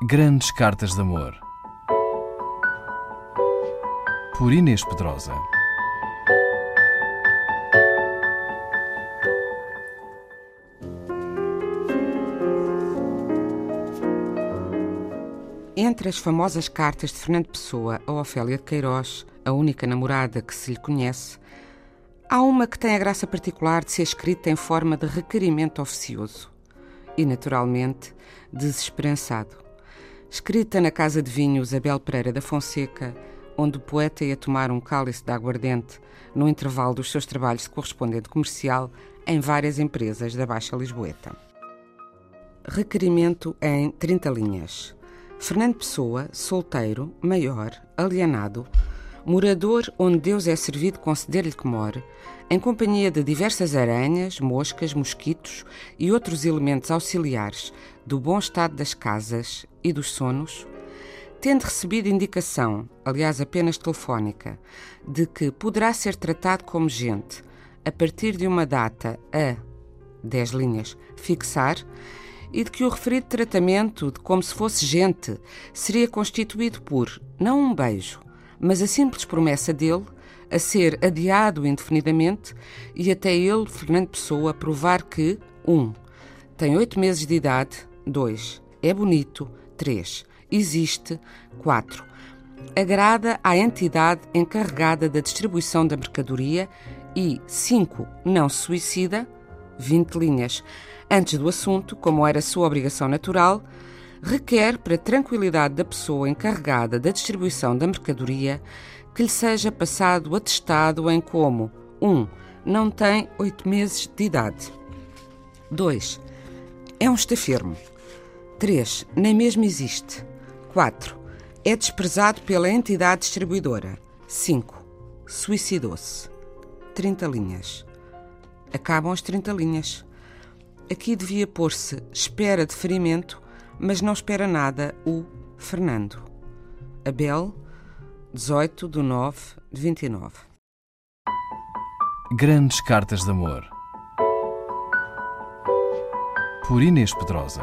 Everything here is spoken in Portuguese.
Grandes Cartas de Amor. Por Inês Pedrosa. Entre as famosas cartas de Fernando Pessoa a Ofélia de Queiroz, a única namorada que se lhe conhece, há uma que tem a graça particular de ser escrita em forma de requerimento oficioso e, naturalmente, desesperançado. Escrita na casa de vinho Isabel Pereira da Fonseca, onde o poeta ia tomar um cálice de aguardente no intervalo dos seus trabalhos de correspondente comercial em várias empresas da Baixa Lisboeta. Requerimento em 30 linhas. Fernando Pessoa, solteiro, maior, alienado, morador onde Deus é servido conceder-lhe que more, em companhia de diversas aranhas, moscas, mosquitos e outros elementos auxiliares do bom estado das casas e dos sonos, tendo recebido indicação, aliás apenas telefónica, de que poderá ser tratado como gente a partir de uma data a 10 linhas fixar e de que o referido tratamento, de como se fosse gente, seria constituído por não um beijo, mas a simples promessa dele a ser adiado indefinidamente e até ele, Fernando Pessoa, provar que 1. Um, tem oito meses de idade, 2. É bonito, 3. Existe, 4. Agrada à entidade encarregada da distribuição da mercadoria e 5. Não suicida, 20 linhas. Antes do assunto, como era sua obrigação natural, requer, para a tranquilidade da pessoa encarregada da distribuição da mercadoria, que lhe seja passado atestado em como 1. Um, não tem oito meses de idade. 2. É um estafermo. 3. Nem mesmo existe. 4. É desprezado pela entidade distribuidora. 5. Suicidou-se. 30 linhas. Acabam as 30 linhas. Aqui devia pôr-se espera de ferimento, mas não espera nada o Fernando. Abel, 18 de 9 de 29. Grandes Cartas de Amor. Por Inês Pedrosa.